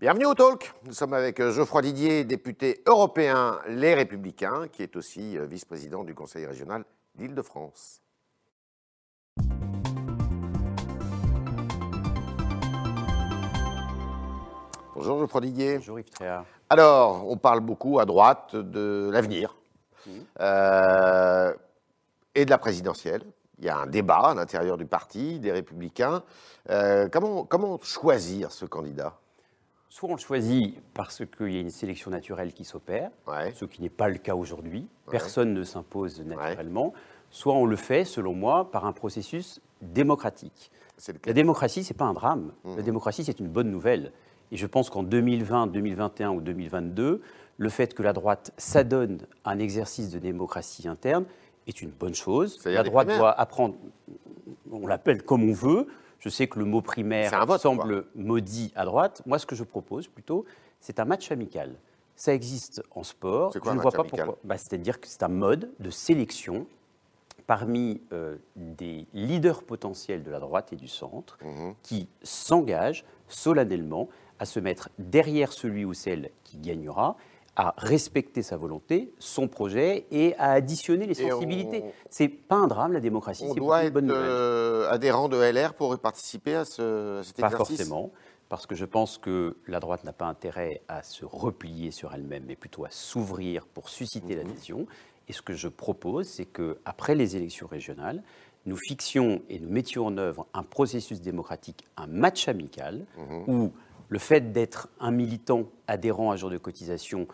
Bienvenue au Talk. Nous sommes avec euh, Geoffroy Didier, député européen Les Républicains, qui est aussi euh, vice-président du Conseil régional d'Île-de-France. Bonjour Geoffroy Didier. Bonjour Yves Tréard. Alors, on parle beaucoup à droite de l'avenir euh, et de la présidentielle. Il y a un débat à l'intérieur du parti, des Républicains. Euh, comment, comment choisir ce candidat? Soit on le choisit parce qu'il y a une sélection naturelle qui s'opère, Ouais. ce qui n'est pas le cas aujourd'hui. Ouais. Personne ne s'impose naturellement. Soit on le fait, selon moi, par un processus démocratique. La démocratie, c'est pas un drame. Mhm. La démocratie, c'est une bonne nouvelle. Et je pense qu'en 2020, 2021 ou 2022, le fait que la droite s'adonne à un exercice de démocratie interne est une bonne chose. La droite doit apprendre, on l'appelle comme on veut. Je sais que le mot primaire vote, semble maudit à droite. Moi, ce que je propose plutôt, c'est un match amical. Ça existe en sport. Quoi je ne vois pas amical? Pourquoi. Bah, C'est-à-dire que c'est un mode de sélection parmi euh, des leaders potentiels de la droite et du centre Mhm. qui s'engagent solennellement à se mettre derrière celui ou celle qui gagnera, à respecter sa volonté, son projet et à additionner les sensibilités. C'est pas un drame la démocratie, On c'est une bonne nouvelle. euh, adhérent de LR pour participer à, ce, à cet Pas exercice forcément, parce que je pense que la droite n'a pas intérêt à se replier sur elle-même, mais plutôt à s'ouvrir pour susciter Mhm. l'adhésion. Et ce que je propose, c'est que après les élections régionales, nous fixions et nous mettions en œuvre un processus démocratique, un match amical, Mhm. où le fait d'être un militant adhérent à jour de cotisation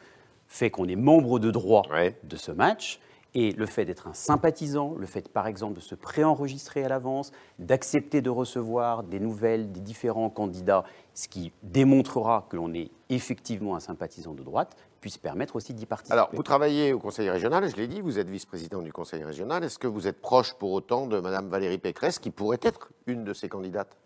fait qu'on est membre de droit Ouais. de ce match. Et le fait d'être un sympathisant, le fait par exemple de se préenregistrer à l'avance, d'accepter de recevoir des nouvelles des différents candidats, ce qui démontrera que l'on est effectivement un sympathisant de droite, puisse permettre aussi d'y participer. Alors, vous travaillez au Conseil régional, je l'ai dit, vous êtes vice-président du Conseil régional. Est-ce que vous êtes proche pour autant de Mme Valérie Pécresse, qui pourrait être une de ces candidates?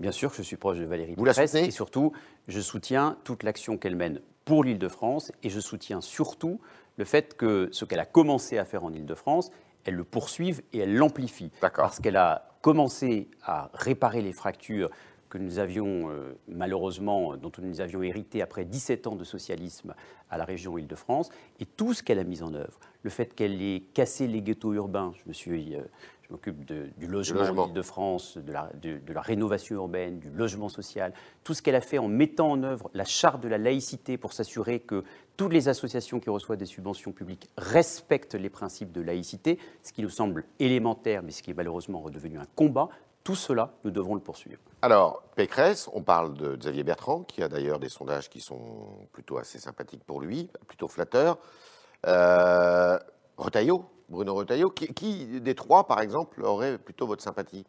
Bien sûr que je suis proche de Valérie Vous la Pécresse soutenez? et surtout, je soutiens toute l'action qu'elle mène pour l'Île-de-France et je soutiens surtout le fait que ce qu'elle a commencé à faire en Île-de-France, elle le poursuive et elle l'amplifie. Parce qu'elle a commencé à réparer les fractures que nous avions euh, malheureusement, dont nous avions hérité après 17 ans de socialisme à la région Île-de-France, et tout ce qu'elle a mis en œuvre, le fait qu'elle ait cassé les ghettos urbains, je me suis, euh, je m'occupe du logement, logement. en Île-de-France, de la, de- de la rénovation urbaine, du logement social, tout ce qu'elle a fait en mettant en œuvre la charte de la laïcité pour s'assurer que toutes les associations qui reçoivent des subventions publiques respectent les principes de laïcité, ce qui nous semble élémentaire, mais ce qui est malheureusement redevenu un combat, tout cela, nous devrons le poursuivre. Alors, Pécresse, on parle de Xavier Bertrand, qui a d'ailleurs des sondages qui sont plutôt assez sympathiques pour lui, plutôt flatteurs. Euh, Retailleau, Bruno Retailleau, qui, qui des trois, par exemple, aurait plutôt votre sympathie?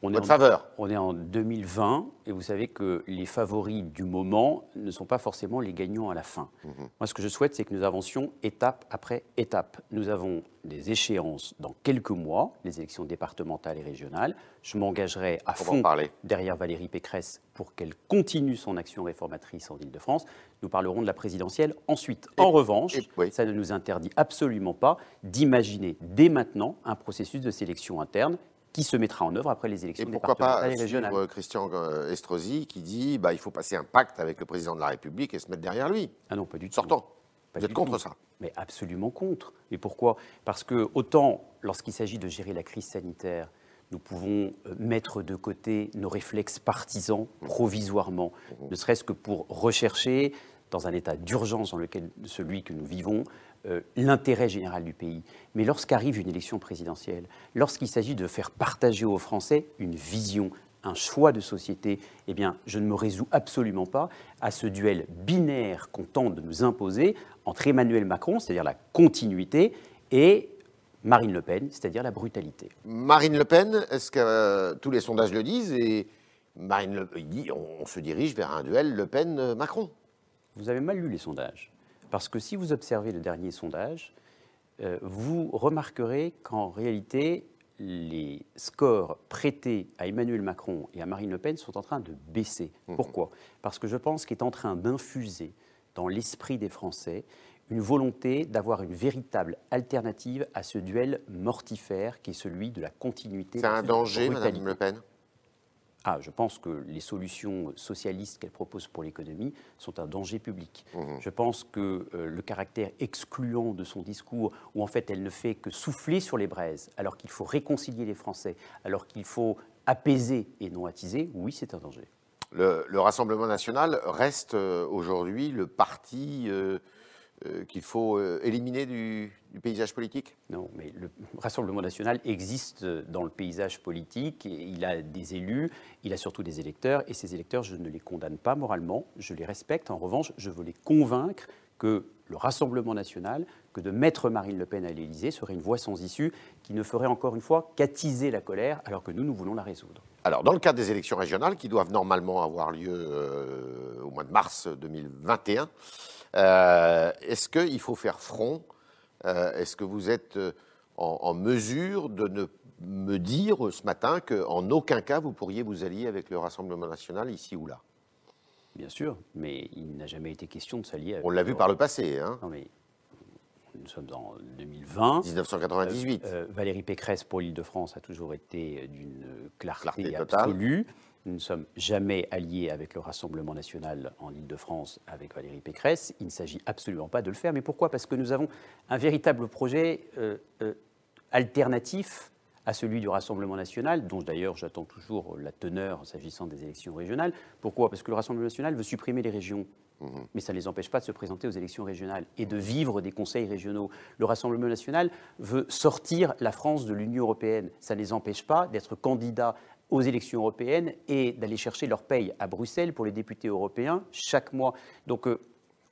On est en- faveur On est en 2020 et vous savez que les favoris du moment ne sont pas forcément les gagnants à la fin. Mhm. Moi, ce que je souhaite, c'est que nous avancions étape après étape. Nous avons des échéances dans quelques mois, les élections départementales et régionales. Je m'engagerai à On fond parler. derrière Valérie Pécresse pour qu'elle continue son action réformatrice en Ile-de-France. Nous parlerons de la présidentielle ensuite. Et- en revanche, et- oui. ça ne nous interdit absolument pas d'imaginer dès maintenant un processus de sélection interne qui se mettra en œuvre après les Et élections pourquoi pas départementales et régionales. suivre Christian euh, Estrosi qui dit bah, il faut passer un pacte avec le président de la République et se mettre derrière lui, Ah non, pas du tout. sortant. Pas Vous êtes contre tout. ça Mais absolument contre. Et pourquoi? Parce que autant lorsqu'il s'agit de gérer la crise sanitaire, nous pouvons euh, mettre de côté nos réflexes partisans provisoirement, ne serait-ce que pour rechercher, dans un état d'urgence dans lequel celui que nous vivons, euh, l'intérêt général du pays. Mais lorsqu'arrive une élection présidentielle, lorsqu'il s'agit de faire partager aux Français une vision, un choix de société, eh bien, je ne me résous absolument pas à ce duel binaire qu'on tente de nous imposer entre Emmanuel Macron, c'est-à-dire la continuité, et Marine Le Pen, c'est-à-dire la brutalité. Marine Le Pen, est-ce que euh, tous les sondages le disent et Marine Le dit on, on se dirige vers un duel Le Pen-Macron Vous avez mal lu les sondages. Parce que si vous observez le dernier sondage, euh, vous remarquerez qu'en réalité, les scores prêtés à Emmanuel Macron et à Marine Le Pen sont en train de baisser. Pourquoi? Parce que je pense qu'il est en train d'infuser dans l'esprit des Français une volonté d'avoir une véritable alternative à ce duel mortifère qui est celui de la continuité. C'est un danger. Madame Le Pen? Ah, je pense que les solutions socialistes qu'elle propose pour l'économie sont un danger public. Mmh. Je pense que euh, le caractère excluant de son discours, où en fait elle ne fait que souffler sur les braises, alors qu'il faut réconcilier les Français, alors qu'il faut apaiser et non attiser, oui, c'est un danger. Le, le Rassemblement national reste euh, aujourd'hui le parti euh, euh, qu'il faut éliminer du, du paysage politique? Non, mais le Rassemblement national existe dans le paysage politique. Et il a des élus, il a surtout des électeurs. Et ces électeurs, je ne les condamne pas moralement, je les respecte. En revanche, je veux les convaincre que le Rassemblement national, que de mettre Marine Le Pen à l'Élysée serait une voie sans issue qui ne ferait encore une fois qu'attiser la colère, alors que nous, nous voulons la résoudre. Alors, dans le cadre des élections régionales qui doivent normalement avoir lieu euh, au mois de mars 2021, euh, est-ce qu'il faut faire front Est-ce que vous êtes euh, en, en mesure de ne me dire ce matin qu'en aucun cas vous pourriez vous allier avec le Rassemblement national ici ou là? Bien sûr, mais il n'a jamais été question de s'allier avec. On l'a vu par le passé, hein, Non, mais nous sommes en 2020. 1998. Euh, Valérie Pécresse pour l'Île-de-France a toujours été d'une clarté, Clarté totale. Nous ne sommes jamais alliés avec le Rassemblement national en Île-de-France avec Valérie Pécresse. Il ne s'agit absolument pas de le faire. Mais pourquoi? Parce que nous avons un véritable projet euh, euh, alternatif à celui du Rassemblement national, dont d'ailleurs j'attends toujours la teneur s'agissant des élections régionales. Pourquoi? Parce que le Rassemblement national veut supprimer les régions. Mais ça ne les empêche pas de se présenter aux élections régionales et de vivre des conseils régionaux. Le Rassemblement national veut sortir la France de l'Union européenne. Ça ne les empêche pas d'être candidats aux élections européennes et d'aller chercher leur paye à Bruxelles pour les députés européens chaque mois. Donc euh,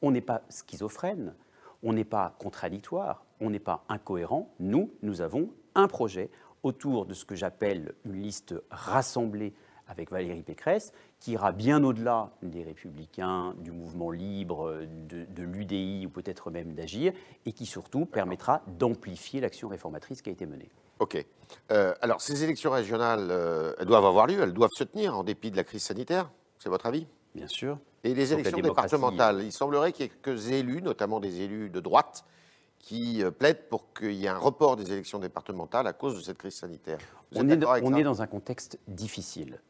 on n'est pas schizophrène, on n'est pas contradictoire, on n'est pas incohérent. Nous, nous avons un projet autour de ce que j'appelle une liste rassemblée avec Valérie Pécresse, qui ira bien au-delà des Républicains, du mouvement libre, de, de l'UDI ou peut-être même d'Agir, et qui surtout permettra d'amplifier l'action réformatrice qui a été menée. Ok. Euh, alors, ces élections régionales, euh, elles doivent avoir lieu, elles doivent se tenir en dépit de la crise sanitaire, c'est votre avis? Bien sûr. Et les élections départementales, il semblerait qu'il y ait quelques élus, notamment des élus de droite, qui euh, plaident pour qu'il y ait un report des élections départementales à cause de cette crise sanitaire. Vous On est, on dans un contexte difficile.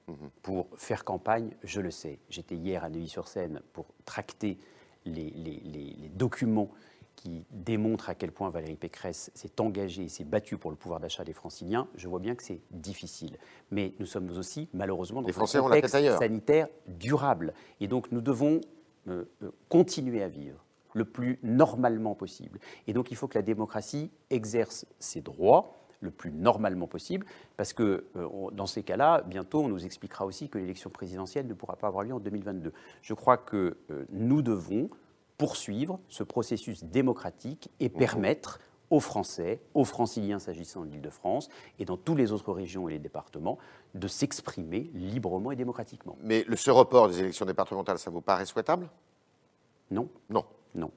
Pour faire campagne, je le sais. J'étais hier à Neuilly-sur-Seine pour tracter les, les- les- les documents qui démontrent à quel point Valérie Pécresse s'est engagée et s'est battue pour le pouvoir d'achat des franciliens. Je vois bien que c'est difficile. Mais nous sommes aussi, malheureusement, dans un contexte sanitaire durable. Et donc, nous devons euh, euh, continuer à vivre le plus normalement possible. Et donc, il faut que la démocratie exerce ses droits le plus normalement possible, parce que euh, on- dans ces cas-là, bientôt, on nous expliquera aussi que l'élection présidentielle ne pourra pas avoir lieu en 2022. Je crois que euh, nous devons poursuivre ce processus démocratique et permettre aux Français, aux franciliens s'agissant de l'Île-de-France et dans toutes les autres régions et les départements, de s'exprimer librement et démocratiquement. Mais le, ce report des élections départementales, ça vous paraît souhaitable? Non Non. Non.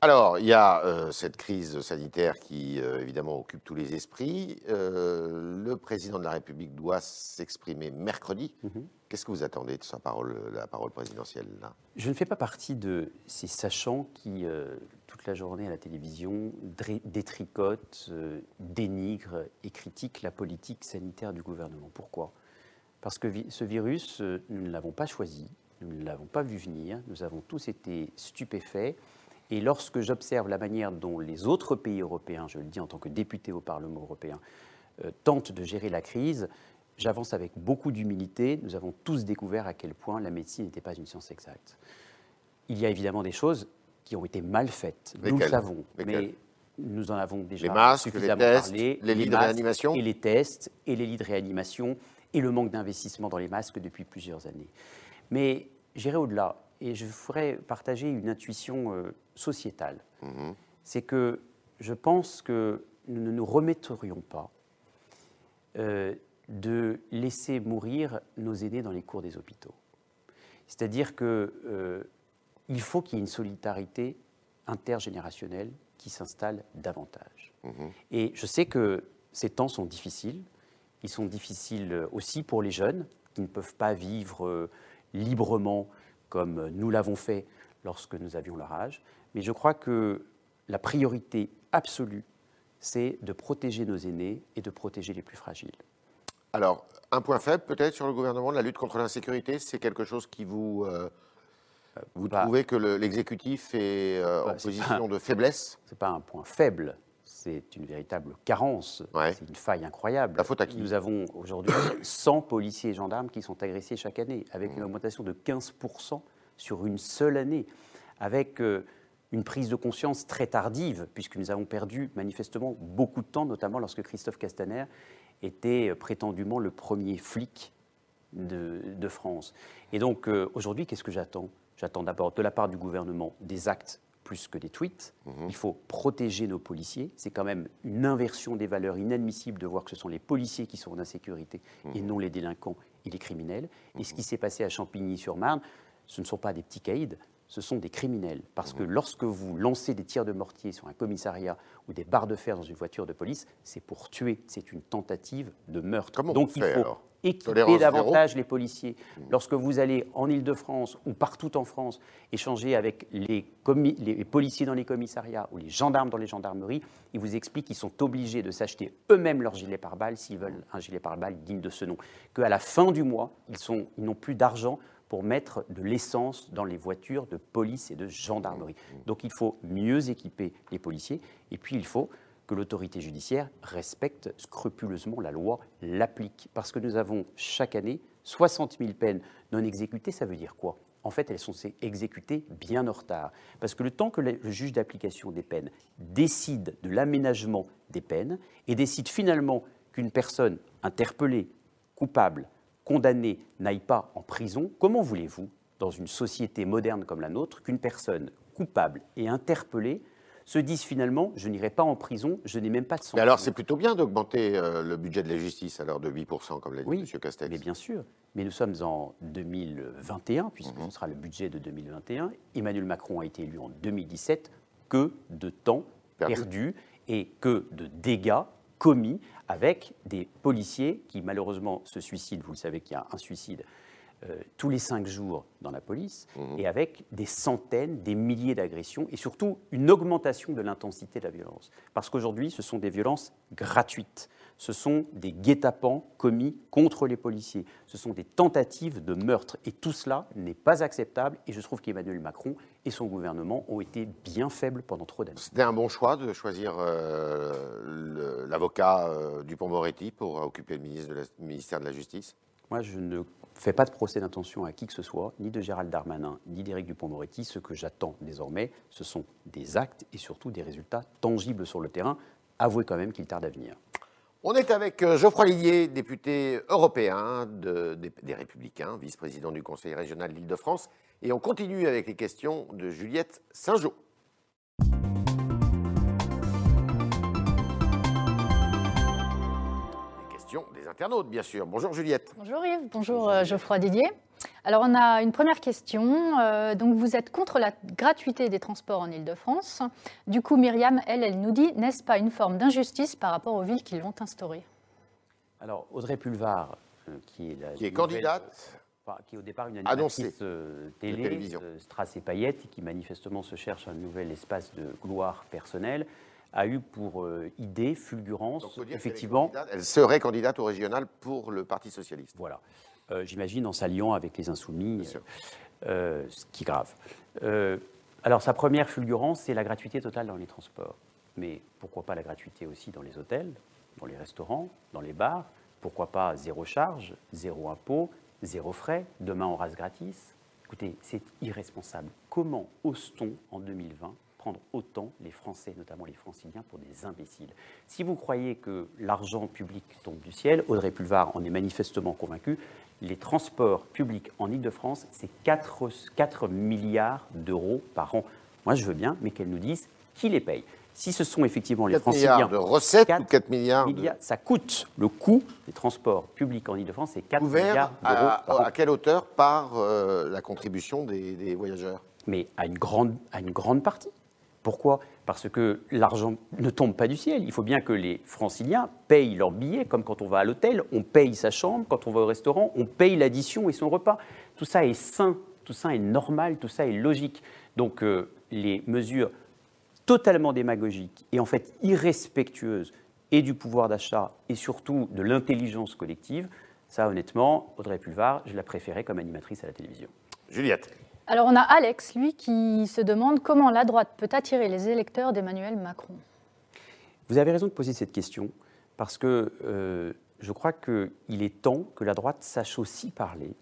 Alors, il y a euh, cette crise sanitaire qui, euh, évidemment, occupe tous les esprits. Euh, le président de la République doit s'exprimer mercredi. Mhm. Qu'est-ce que vous attendez de sa parole, la parole présidentielle là? Je ne fais pas partie de ces sachants qui, toute la journée à la télévision, détricotent, dénigrent et critiquent la politique sanitaire du gouvernement. Pourquoi? Parce que vi- ce virus, nous ne l'avons pas choisi, nous ne l'avons pas vu venir, nous avons tous été stupéfaits. Et lorsque j'observe la manière dont les autres pays européens, je le dis en tant que député au Parlement européen, euh, tentent de gérer la crise, j'avance avec beaucoup d'humilité. Nous avons tous découvert à quel point la médecine n'était pas une science exacte. Il y a évidemment des choses qui ont été mal faites, nous le savons, mais nous en avons déjà Les masques, les suffisamment tests, parlé. les lits de réanimation? Et les tests, et les lits de réanimation, et le manque d'investissement dans les masques depuis plusieurs années. Mais j'irai au-delà, et je ferai partager une intuition euh, sociétale. Mhm. C'est que je pense que nous ne nous remettrions pas euh, de laisser mourir nos aînés dans les cours des hôpitaux. C'est-à-dire que euh, faut qu'il y ait une solidarité intergénérationnelle qui s'installe davantage. Mhm. Et je sais que ces temps sont difficiles. Ils sont difficiles aussi pour les jeunes qui ne peuvent pas vivre euh, librement comme nous l'avons fait lorsque nous avions leur âge. Mais je crois que la priorité absolue, c'est de protéger nos aînés et de protéger les plus fragiles. Alors, un point faible peut-être sur le gouvernement, la lutte contre l'insécurité, c'est quelque chose qui vous... Euh, vous Bah, trouvez que le- l'exécutif est euh, en Bah, position de faiblesse? Ce n'est pas un point faible, c'est une véritable carence, Ouais. c'est une faille incroyable. La faute à qui Nous avons aujourd'hui 100 policiers et gendarmes qui sont agressés chaque année, avec Mmh. une augmentation de 15% sur une seule année, avec euh, une prise de conscience très tardive, puisque nous avons perdu manifestement beaucoup de temps, notamment lorsque Christophe Castaner était euh, prétendument le premier flic de, de France. Et donc euh, aujourd'hui, qu'est-ce que j'attends? J'attends d'abord de la part du gouvernement des actes plus que des tweets. Il faut protéger nos policiers. C'est quand même une inversion des valeurs inadmissible de voir que ce sont les policiers qui sont en insécurité et non les délinquants et les criminels. Et ce qui s'est passé à Champigny-sur-Marne, ce ne sont pas des petits caïds, ce sont des criminels. Parce que lorsque vous lancez des tirs de mortier sur un commissariat ou des barres de fer dans une voiture de police, c'est pour tuer, c'est une tentative de meurtre. Comment Donc on il fait, faut alors? équiper davantage les policiers. Lorsque vous allez en Ile-de-France ou partout en France échanger avec les, policiers dans les commissariats ou les gendarmes dans les gendarmeries, ils vous expliquent qu'ils sont obligés de s'acheter eux-mêmes leur gilet pare-balles s'ils veulent un gilet pare-balles digne de ce nom. Qu'à la fin du mois, ils n'ont plus d'argent pour mettre de l'essence dans les voitures de police et de gendarmerie. Donc il faut mieux équiper les policiers et puis il faut que l'autorité judiciaire respecte scrupuleusement la loi, l'applique. Parce que nous avons chaque année 60 000 peines non exécutées, ça veut dire quoi? En fait, elles sont exécutées bien en retard. Parce que le temps que le le juge d'application des peines décide de l'aménagement des peines et décide finalement qu'une personne interpellée, coupable, condamnée n'aille pas en prison, comment voulez-vous, dans une société moderne comme la nôtre, qu'une personne coupable et interpellée se dise finalement je n'irai pas en prison, je n'ai même pas de sanction Mais alors, c'est plutôt bien d'augmenter euh, le budget de la justice, alors de 8%, comme l'a dit Oui, M. Castex. mais bien sûr. Mais nous sommes en 2021, puisque Mhm. ce sera le budget de 2021. Emmanuel Macron a été élu en 2017. Que de temps Perdu. perdu, et que de dégâts commis avec des policiers qui malheureusement se suicident. Vous le savez qu'il y a un suicide euh, tous les cinq jours dans la police, Mhm. et avec des centaines, des milliers d'agressions, et surtout une augmentation de l'intensité de la violence. Parce qu'aujourd'hui, ce sont des violences gratuites, ce sont des guet-apens commis contre les policiers, ce sont des tentatives de meurtre, et tout cela n'est pas acceptable, et je trouve qu'Emmanuel Macron et son gouvernement ont été bien faibles pendant trop d'années. C'était un bon choix de choisir euh, l'avocat euh, Dupont-Moretti pour occuper le ministre de la- ministère de la Justice? Moi, je ne fais pas de procès d'intention à qui que ce soit, ni de Gérald Darmanin, ni d'Éric Dupond-Moretti. Ce que j'attends désormais, ce sont des actes et surtout des résultats tangibles sur le terrain. Avouez quand même qu'il tarde à venir. On est avec euh, Geoffroy Lillier, député européen de- des, Républicains, vice-président du Conseil régional de l'Île-de-France. Et on continue avec les questions de Juliette Saint-Jean. Les questions des internautes, bien sûr. Bonjour Juliette. Bonjour Yves, bonjour euh, Geoffroy Didier. Alors on a une première question. Euh, donc vous êtes contre la gratuité des transports en Ile-de-France. Du coup Myriam, elle, elle nous dit, n'est-ce pas une forme d'injustice par rapport aux villes qui l'ont instaurée? Alors, Audrey Pulvar, euh, qui est la Qui est nouvelle- candidate. enfin, qui est au départ une animatrice euh, télé, télévision. euh, Strass et Payette, et qui manifestement se cherche un nouvel espace de gloire personnelle, a eu pour euh, idée, fulgurance, Donc, faut dire qu'elle est effectivement, candidate- Elle serait candidate au régional pour le Parti Socialiste. Voilà. Euh, J'imagine en s'alliant avec les insoumis, sûr. euh, ce qui est grave. Euh, alors, sa première fulgurance, c'est la gratuité totale dans les transports. Mais pourquoi pas la gratuité aussi dans les hôtels, dans les restaurants, dans les bars? Pourquoi pas zéro charge, zéro impôt, zéro frais? Demain, on rase gratis Écoutez, c'est irresponsable. Comment ose-t-on, en 2020, prendre autant les Français, notamment les Franciliens, pour des imbéciles Si vous croyez que l'argent public tombe du ciel, Audrey Pulvar en est manifestement convaincu, les transports publics en Ile-de-France, c'est 4, 4 milliards d'euros par an. Moi, je veux bien, mais qu'elle nous dise qui les paye. Si ce sont effectivement les 4 Franciliens, milliards de recettes ou 4 4 milliards, de- ça coûte, le coût des transports publics en Ile-de-France, c'est 4 couverts milliards d'euros à, par an. à quelle hauteur par euh, la contribution des, des voyageurs? Mais à une grande, à une grande partie. Pourquoi? Parce que l'argent ne tombe pas du ciel. Il faut bien que les franciliens payent leurs billets, comme quand on va à l'hôtel, on paye sa chambre, quand on va au restaurant, on paye l'addition et son repas. Tout ça est sain, tout ça est normal, tout ça est logique. Donc euh, les mesures totalement démagogiques et en fait irrespectueuses et du pouvoir d'achat et surtout de l'intelligence collective, ça honnêtement, Audrey Pulvar, je la préférais comme animatrice à la télévision. Juliette. Alors on a Alex, lui, qui se demande comment la droite peut attirer les électeurs d'Emmanuel Macron. Vous avez raison de poser cette question, parce que euh, je crois qu'il est temps que la droite sache aussi parler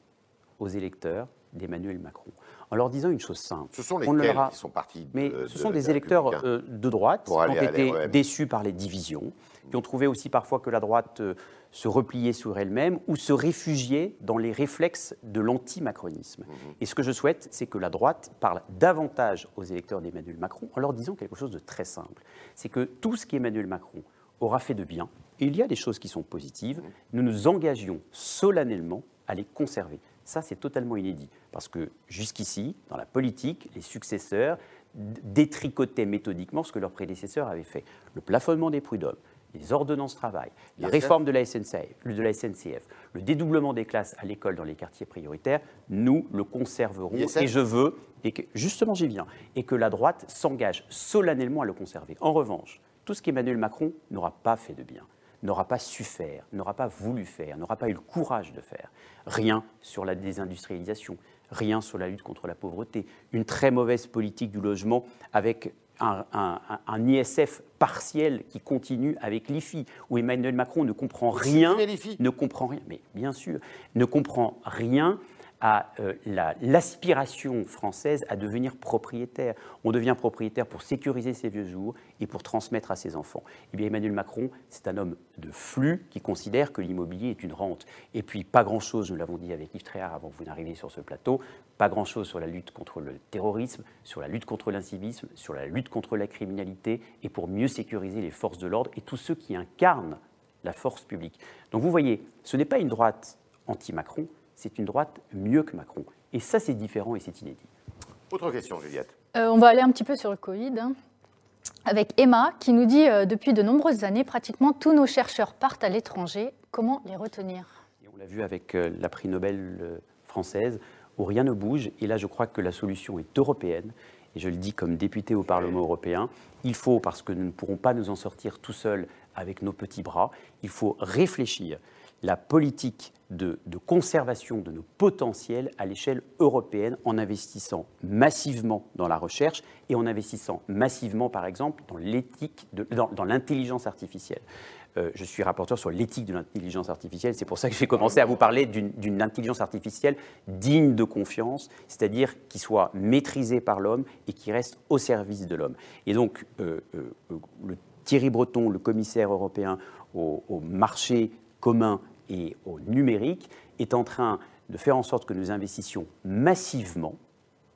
aux électeurs d'Emmanuel Macron, en leur disant une chose simple. Ce sont les qui sont partis Mais ce sont des électeurs euh, de droite qui ont été déçus par les divisions, qui ont trouvé aussi parfois que la droite euh, se repliait sur elle-même ou se réfugiait dans les réflexes de l'anti-macronisme. Mhm. Et ce que je souhaite, c'est que la droite parle davantage aux électeurs d'Emmanuel Macron en leur disant quelque chose de très simple. C'est que tout ce qu'Emmanuel Macron aura fait de bien, et il y a des choses qui sont positives, mhm. nous nous engagions solennellement à les conserver. Ça, c'est totalement inédit, parce que jusqu'ici, dans la politique, les successeurs détricotaient méthodiquement ce que leurs prédécesseurs avaient fait. Le plafonnement des prud'hommes, les ordonnances travail, la réforme de la, SNCF, de la SNCF, le dédoublement des classes à l'école dans les quartiers prioritaires, nous le conserverons. Et je veux, et que, justement j'y viens, et que la droite s'engage solennellement à le conserver. En revanche, tout ce qu'Emmanuel Macron n'aura pas fait de bien, n'aura pas su faire, n'aura pas voulu faire, n'aura pas eu le courage de faire. Rien sur la désindustrialisation, rien sur la lutte contre la pauvreté, une très mauvaise politique du logement avec un, un, ISF partiel qui continue avec l'IFI, où Emmanuel Macron ne comprend rien, ne comprend rien, mais bien sûr, ne comprend rien à euh, l'aspiration française à devenir propriétaire. On devient propriétaire pour sécuriser ses vieux jours et pour transmettre à ses enfants. Eh bien, Emmanuel Macron, c'est un homme de flux qui considère que l'immobilier est une rente. Et puis, pas grand-chose, nous l'avons dit avec Yves Tréhard avant que vous n'arriviez sur ce plateau, pas grand-chose sur la lutte contre le terrorisme, sur la lutte contre l'incivisme, sur la lutte contre la criminalité et pour mieux sécuriser les forces de l'ordre et tous ceux qui incarnent la force publique. Donc vous voyez, ce n'est pas une droite anti-Macron, c'est une droite mieux que Macron. Et ça, c'est différent et c'est inédit. Autre question, Juliette. Euh, on va aller un petit peu sur le Covid. Hein. avec Emma qui nous dit euh, depuis de nombreuses années, pratiquement tous nos chercheurs partent à l'étranger. Comment les retenir? On l'a vu avec euh, la prix Nobel française, où rien ne bouge. Et là, je crois que la solution est européenne. Et je le dis comme député au Parlement européen, il faut, parce que nous ne pourrons pas nous en sortir tout seuls avec nos petits bras, il faut réfléchir la politique de, conservation de nos potentiels à l'échelle européenne en investissant massivement dans la recherche et en investissant massivement, par exemple, dans l'éthique, dans, l'intelligence artificielle. Euh, je suis rapporteur sur l'éthique de l'intelligence artificielle. C'est pour ça que j'ai commencé à vous parler d'une intelligence artificielle digne de confiance, c'est-à-dire qui soit maîtrisée par l'homme et qui reste au service de l'homme. Et donc, euh, euh, le Thierry Breton, le commissaire européen au, au marché commun et au numérique est en train de faire en sorte que nous investissions massivement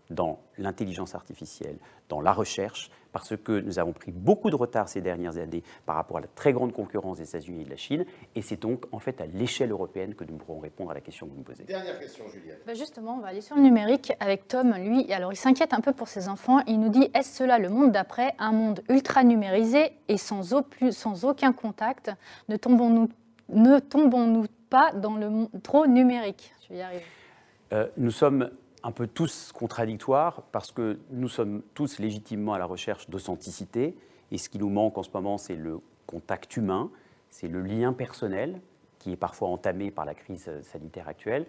dans l'intelligence artificielle, dans la recherche, parce que nous avons pris beaucoup de retard ces dernières années par rapport à la très grande concurrence des États-Unis et de la Chine, et c'est donc en fait à l'échelle européenne que nous pourrons répondre à la question que vous me posez. Dernière question, Juliette. Bah, justement, on va aller sur le numérique avec Tom. Lui, alors il s'inquiète un peu pour ses enfants. Il nous dit est-ce cela le monde d'après, un monde ultra numérisé et sans, sans aucun contact? Ne tombons-nous ne tombons-nous pas dans le trop numérique? Je vais y arriver. Euh, nous sommes un peu tous contradictoires parce que nous sommes tous légitimement à la recherche d'authenticité et ce qui nous manque en ce moment, c'est le contact humain, c'est le lien personnel qui est parfois entamé par la crise sanitaire actuelle.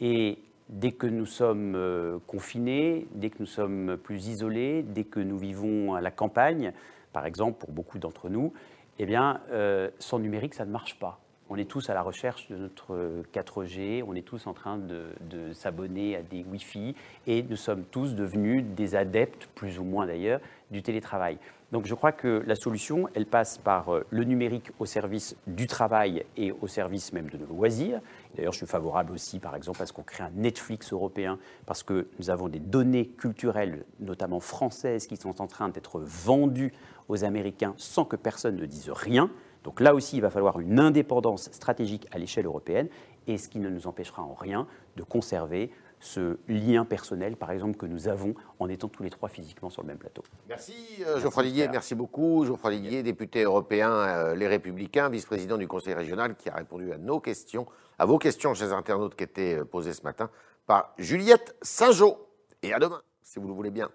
Et dès que nous sommes euh, confinés, dès que nous sommes plus isolés, dès que nous vivons à la campagne, par exemple pour beaucoup d'entre nous, eh bien, euh, sans numérique, ça ne marche pas on est tous à la recherche de notre 4G, on est tous en train de, s'abonner à des Wi-Fi et nous sommes tous devenus des adeptes, plus ou moins d'ailleurs, du télétravail. Donc je crois que la solution, elle passe par euh, le numérique au service du travail et au service même de nos loisirs. D'ailleurs, je suis favorable aussi, par exemple, à ce qu'on crée un Netflix européen, parce que nous avons des données culturelles, notamment françaises, qui sont en train d'être vendues aux Américains sans que personne ne dise rien. Donc là aussi, il va falloir une indépendance stratégique à l'échelle européenne, et ce qui ne nous empêchera en rien de conserver ce lien personnel, par exemple, que nous avons en étant tous les trois physiquement sur le même plateau. Merci euh, Geoffroy Didier, merci beaucoup. Geoffroy Didier, député européen euh, Les Républicains, vice-président du Conseil régional, qui a répondu à nos questions, à vos questions chez internautes qui étaient euh, posées ce matin par Juliette Saint-Jean. Et à demain, si vous le voulez bien.